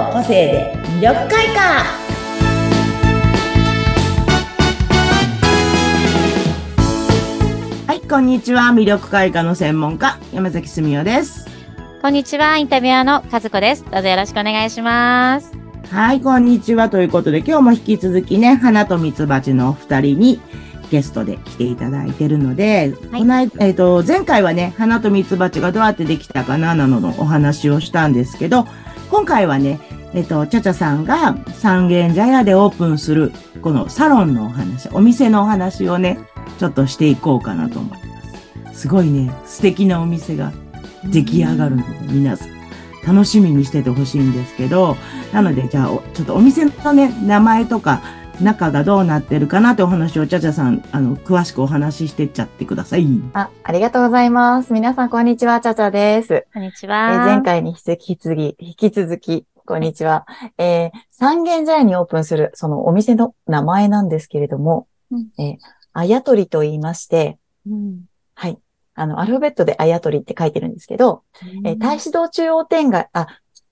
の個性で魅力開花。はいこんにちは。魅力開花の専門家山崎澄代です。こんにちは。インタビュアーの和子です。どうぞよろしくお願いします。はいこんにちは。ということで今日も引き続きね花と蜜蜂のお二人にゲストで来ていただいてるので、はい、この間、えっ、ー、と、前回はね、花と蜜蜂がどうやってできたかな、などのお話をしたんですけど、今回はね、えっ、ー、と、ちゃちゃさんが三軒茶屋でオープンする、このサロンのお話、お店のお話をね、ちょっとしていこうかなと思います。すごいね、素敵なお店が出来上がるので、皆さん。楽しみにしててほしいんですけど、なので、じゃあ、ちょっとお店のね、名前とか、中がどうなってるかなってお話をちゃちゃさん、あの、詳しくお話ししてっちゃってください。あ、ありがとうございます。皆さん、こんにちは、ちゃちゃです。こんにちは。えー、前回に引き続き、引き続き、こんにちは。えー、三軒茶屋にオープンする、そのお店の名前なんですけれども、うん、えー、あやとりと言いまして、うん、はい。あの、アルファベットであやとりって書いてるんですけど、うん、えー、大使道中央店街、あ、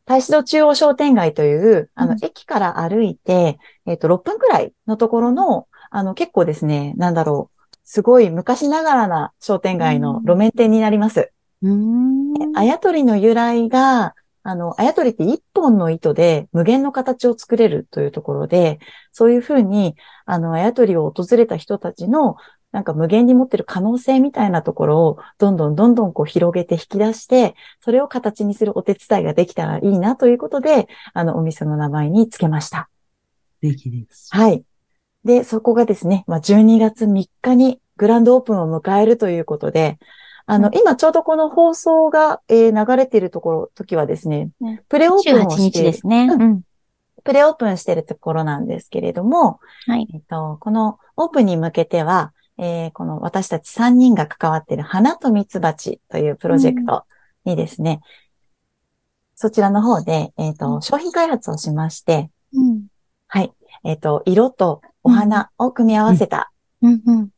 大使道中央商店街という、あの、駅から歩いて、えっ、ー、と、6分くらいのところの、あの、結構ですね、なんだろう、すごい昔ながらな商店街の路面店になります。うん。あやとりの由来が、あの、あやとりって一本の糸で無限の形を作れるというところで、そういうふうに、あの、あやとりを訪れた人たちのなんか無限に持ってる可能性みたいなところをどんどんどんどんこう広げて引き出して、それを形にするお手伝いができたらいいなということで、あの、お店の名前につけました。できです。はい。で、そこがですね、まあ、12月3日にグランドオープンを迎えるということで、あの、うん、今ちょうどこの放送が、えー、流れているところ、時はですね、ね。プレオープンをしている。ですね。うん。プレオープンしているところなんですけれども、はい。えっと、このオープンに向けては、えー、この私たち3人が関わっている花と蜜蜂というプロジェクトにですね、うん、そちらの方で、えっ、ー、と、商品開発をしまして、うん、はい、えっ、ー、と、色とお花を組み合わせた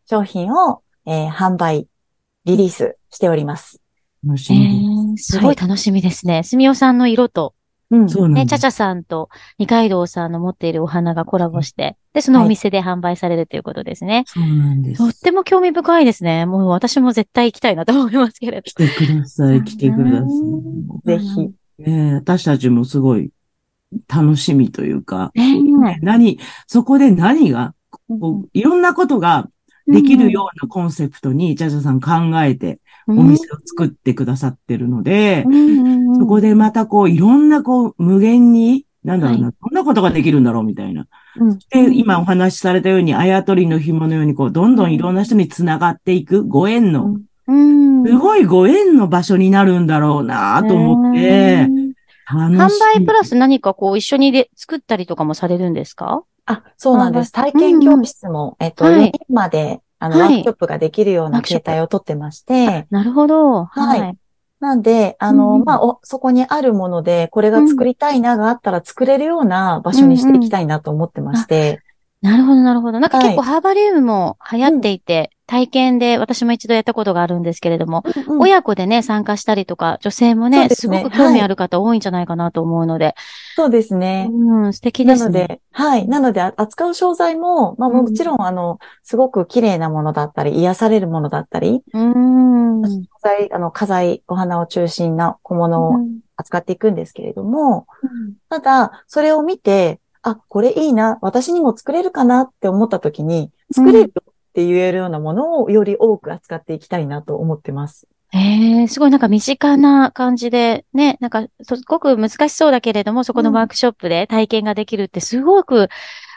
商品を、え販売、リリースしております。楽しみ、すごい楽しみですね。すみおさんの色とうん。そうね、ちゃちゃさんと二階堂さんの持っているお花がコラボして、で、そのお店で販売されるということですね。はい、そうなんです。とっても興味深いですね。もう私も絶対行きたいなと思いますけれど。来てください、来てください。ぜひ。ね私たちもすごい楽しみというか、えー、何、そこで何が、こういろんなことができるようなコンセプトに、ジャジャさん考えて、お店を作ってくださってるので、そこでまたこう、いろんなこう、無限に、なんだろうな、はい、どんなことができるんだろうみたいな。で、今お話しされたように、あやとりの紐のように、こう、どんどんいろんな人につながっていく、ご縁の、すごいご縁の場所になるんだろうなと思って、販売プラス何かこう、一緒にで作ったりとかもされるんですか？あ、そうなんです。体験教室も、うん、えっと、はい、4人まで、あの、はい、ワークショップができるような形態をとってまして。なるほど。はい。なんで、あの、うん、まあ、お、そこにあるもので、これが作りたいながあったら作れるような場所にしていきたいなと思ってまして。なるほど、なるほど。なんか結構ハーバリウムも流行っていて、体験で私も一度やったことがあるんですけれども、うんうん、親子でね、参加したりとか、女性もね、すねすごく興味ある方多いんじゃないかなと思うので。そうですね。うん、素敵ですね。なので、はい。なので、扱う商材も、まあもちろん、あの、すごく綺麗なものだったり、癒されるものだったり、うん。商材、あの、家財、お花を中心な小物を扱っていくんですけれども、うん、ただ、それを見て、あ、これいいな、私にも作れるかなって思った時に、作れるって言えるようなものをより多く扱っていきたいなと思ってます。へえ、すごいなんか身近な感じで、ね、なんかすごく難しそうだけれども、そこのワークショップで体験ができるってすごく、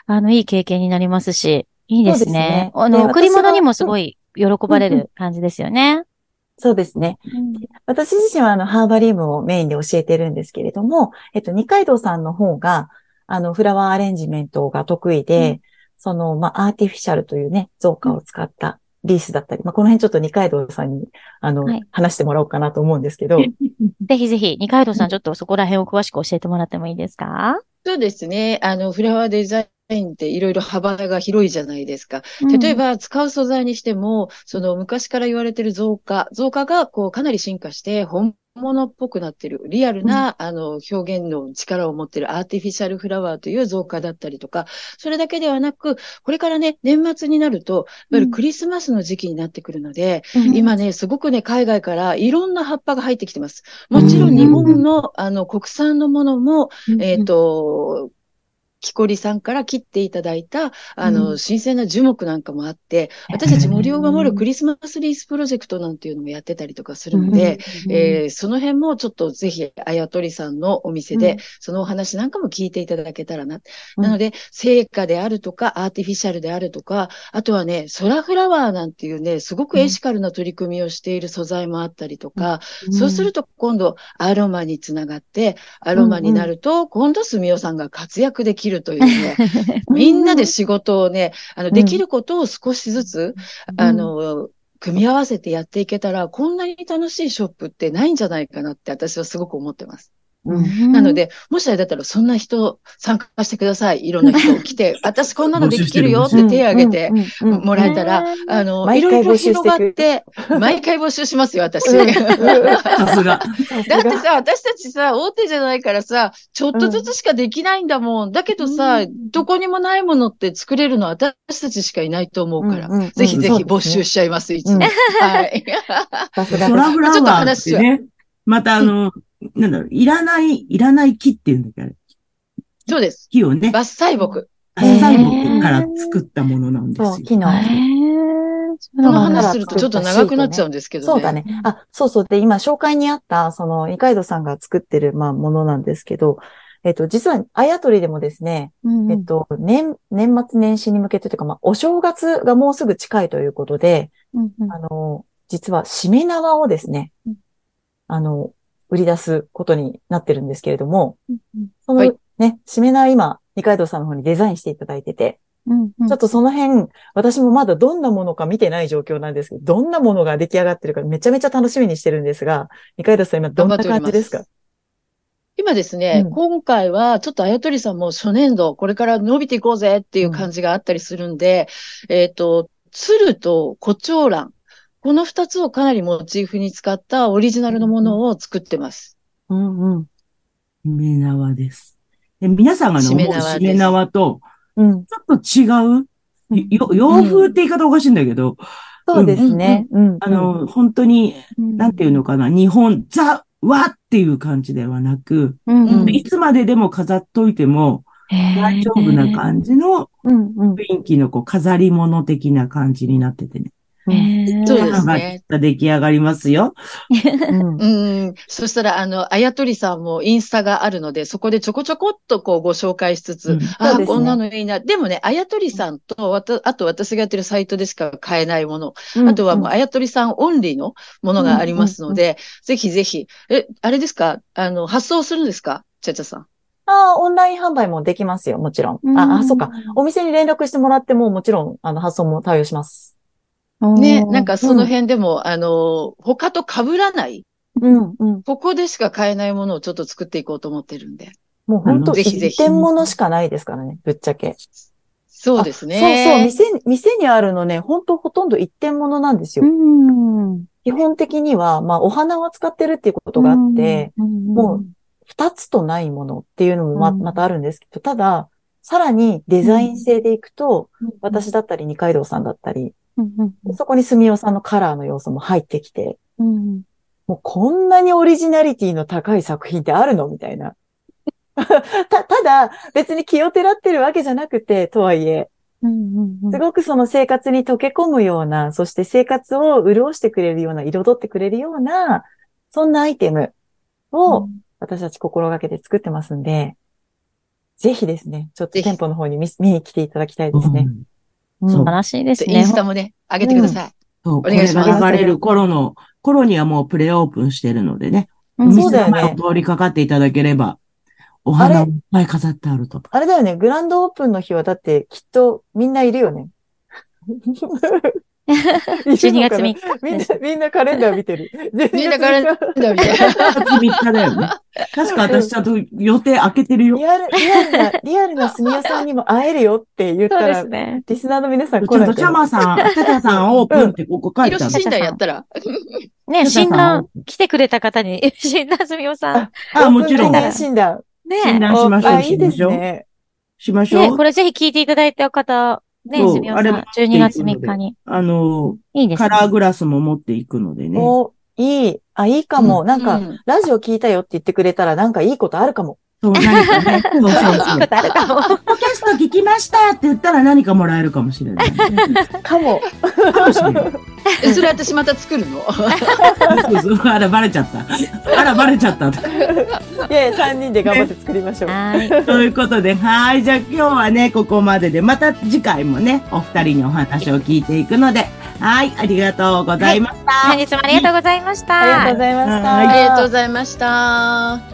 あの、いい経験になりますし、いいですね。すねあの、贈り物にもすごい喜ばれる感じですよね。そうですね。うん、私自身はあの、ハーバリウムをメインで教えてるんですけれども、えっと、二階堂さんの方が、あの、フラワーアレンジメントが得意で、その、まあ、アーティフィシャルというね、造花を使ったリースだったり、まあ、この辺ちょっと二階堂さんに、あの、はい、話してもらおうかなと思うんですけど。ぜひぜひ、二階堂さん、ちょっとそこら辺を詳しく教えてもらってもいいですか？そうですね。あの、フラワーデザインっていろいろ幅が広いじゃないですか。例えば、使う素材にしても、その昔から言われてる増加、増加がこうかなり進化して、本物っぽくなってる、リアルな、あの、表現の力を持ってる。アーティフィシャルフラワーという造花だったりとか、それだけではなく、これからね、年末になると、いわゆるクリスマスの時期になってくるので、今ね、すごくね、海外からいろんな葉っぱが入ってきてます。もちろん日本の、あの、国産のものも、えっ、と、木こりさんから切っていただいた、あの、うん、新鮮な樹木なんかもあって、私たち森を守るクリスマスリースプロジェクトなんていうのもやってたりとかするので、うん、えー、その辺もちょっとぜひ、あやとりさんのお店で、そのお話なんかも聞いていただけたらな。なので、成果であるとか、アーティフィシャルであるとか、あとはね、ソラフラワーなんていうね、すごくエシカルな取り組みをしている素材もあったりとか、そうすると今度、アロマにつながって、アロマになると、今度、すみおさんが活躍できるというね、みんなで仕事をね、あの、できることを少しずつ、あの、組み合わせてやっていけたら、こんなに楽しいショップってないんじゃないかなって私はすごく思ってます。うん、なので、もしあれだったら、そんな人参加してください。いろんな人来て、私こんなのできるよって手を挙げてもらえたら、あの、いろいろ広がって、毎回募集しますよ、私。さすが。だってさ、私たちさ、大手じゃないからさ、ちょっとずつしかできないんだもん。だけどさ、どこにもないものって作れるのは私たちしかいないと思うから、ぜひぜひ募集しちゃいます、いつも。はい。さすが。トラブラワーってね。またあの、なんだろう、いらない、いらない木っていうんだっけあれ。そうです。木をね。伐採木。伐採木から作ったものなんですよ。そう、木の。この話するとちょっと長くなっちゃうんですけどね。そうだね。あ、そうそう。で、今紹介にあった、その、二階堂さんが作ってる、まあ、ものなんですけど、えっと、実は、あやとりでもですね、うんえっと、年、年末年始に向けてというか、まあ、お正月がもうすぐ近いということで、うんうん、あの、実は、しめ縄をですね、うん、あの、売り出すことになってるんですけれども、うんうん、そのね、はい、しめ縄今、二階堂さんの方にデザインしていただいてて、うんうん、ちょっとその辺、私もまだどんなものか見てない状況なんですけど、どんなものが出来上がってるかめちゃめちゃ楽しみにしてるんですが、二階堂さん今どんな感じですか？今ですね、うん、今回はちょっとあやとりさんも初年度、これから伸びていこうぜっていう感じがあったりするんで、うん、えっ、ー、と、鶴と胡蝶蘭、この二つをかなりモチーフに使ったオリジナルのものを作ってます。うんうん。しめ縄です。で皆さん。がね、しめ縄と、ちょっと違う、洋風って言い方おかしいん。だけど、そうですね。うん、あの、本当に、なん。ていうのかな、日本、ザ・和っていう感じではなく、うん。いつまででも飾っといても、大丈夫な感じの雰囲気のこう飾り物的な感じになっててね。そうですね。出来上がりますよ。うん、そしたら、あの、あやとりさんもインスタがあるので、そこでちょこちょこっとこうご紹介しつつ、うん、あ、ね、こんなのいいな。でもね、あやとりさんと、あと私がやってるサイトでしか買えないもの、うん、あとはもうあやとりさんオンリーのものがありますので、ぜひぜひ、え、あれですか？あの、発送するんですか？ちゃちゃさん。ああ、オンライン販売もできますよ、もちろん。あ、あ、そうか。お店に連絡してもらっても、もちろん、あの、発送も対応します。ね、なんかその辺でも、うん、あの、他と被らない、うんうん、ここでしか買えないものをちょっと作っていこうと思ってるんで。もう本当、ぜひぜひ。一点物しかないですからね、ぶっちゃけ。そうですね。そうそう、店、店にあるのね、本当ほとんど一点物なんですよ。うん基本的には、まあ、お花を使ってるっていうことがあって、もう、二つとないものっていうのもま、またあるんですけど、ただ、さらにデザイン性でいくと、私だったり二階堂さんだったり、そこに住尾さんのカラーの要素も入ってきて、うん、もうこんなにオリジナリティの高い作品ってあるの？みたいな。た、ただ、別に気をてらってるわけじゃなくて、とはいえ、すごくその生活に溶け込むような、そして生活を潤してくれるような、彩ってくれるような、そんなアイテムを私たち心がけて作ってますんで、ぜひですね、ちょっと店舗の方に見見に来ていただきたいですね。うん素晴らしいですね。インスタもね、上げてください。そう、お願いします。流れる頃の、頃にはもうプレオープンしてるのでね。そうだよね。通りかかっていただければ、お花いっぱい飾ってあると。あれだよね、グランドオープンの日はだってきっとみんないるよね。12月3日。みんな、みんなカレンダー見てる。みんなカレンダー見てる。12月3日だよね。確か私ちゃんと予定開けてるよ。リアル、リアルな、リアルなすみやさんにも会えるよって言ったら、ね、リスナーの皆さん来ない。ちょっとチャマさん、タタさんオープンってここ書いてある。診断やったら。ね、診断、来てくれた方に、診断すみおさん。あ、もちろん。診断。診ね断しましょう。あ、いいですしましょう。ね。しましょね、う。これぜひ聞いていただいた方、ね、そうすみおさんあれも、12月3日に。あの、いいですね。カラーグラスも持っていくのでね。お、いい。あ、いいかも。なんか、うんラジオ聞いたよって言ってくれたら、なんかいいことあるかも。そう、何かね。そうそうそう。ポッドキャスト聞きましたって言ったら何かもらえるかもしれない、ね。かも。かもしれない。えそれ私また作るの？そうそう。あら、バレちゃった。あら、バレちゃった。いやいや、3人で頑張って作りましょう。はい。ということで、はい。じゃあ今日はね、ここまでで、また次回もね、お二人にお話を聞いていくので、はい。ありがとうございました。本日もありがとうございました。ありがとうございました。はいありがとうございました。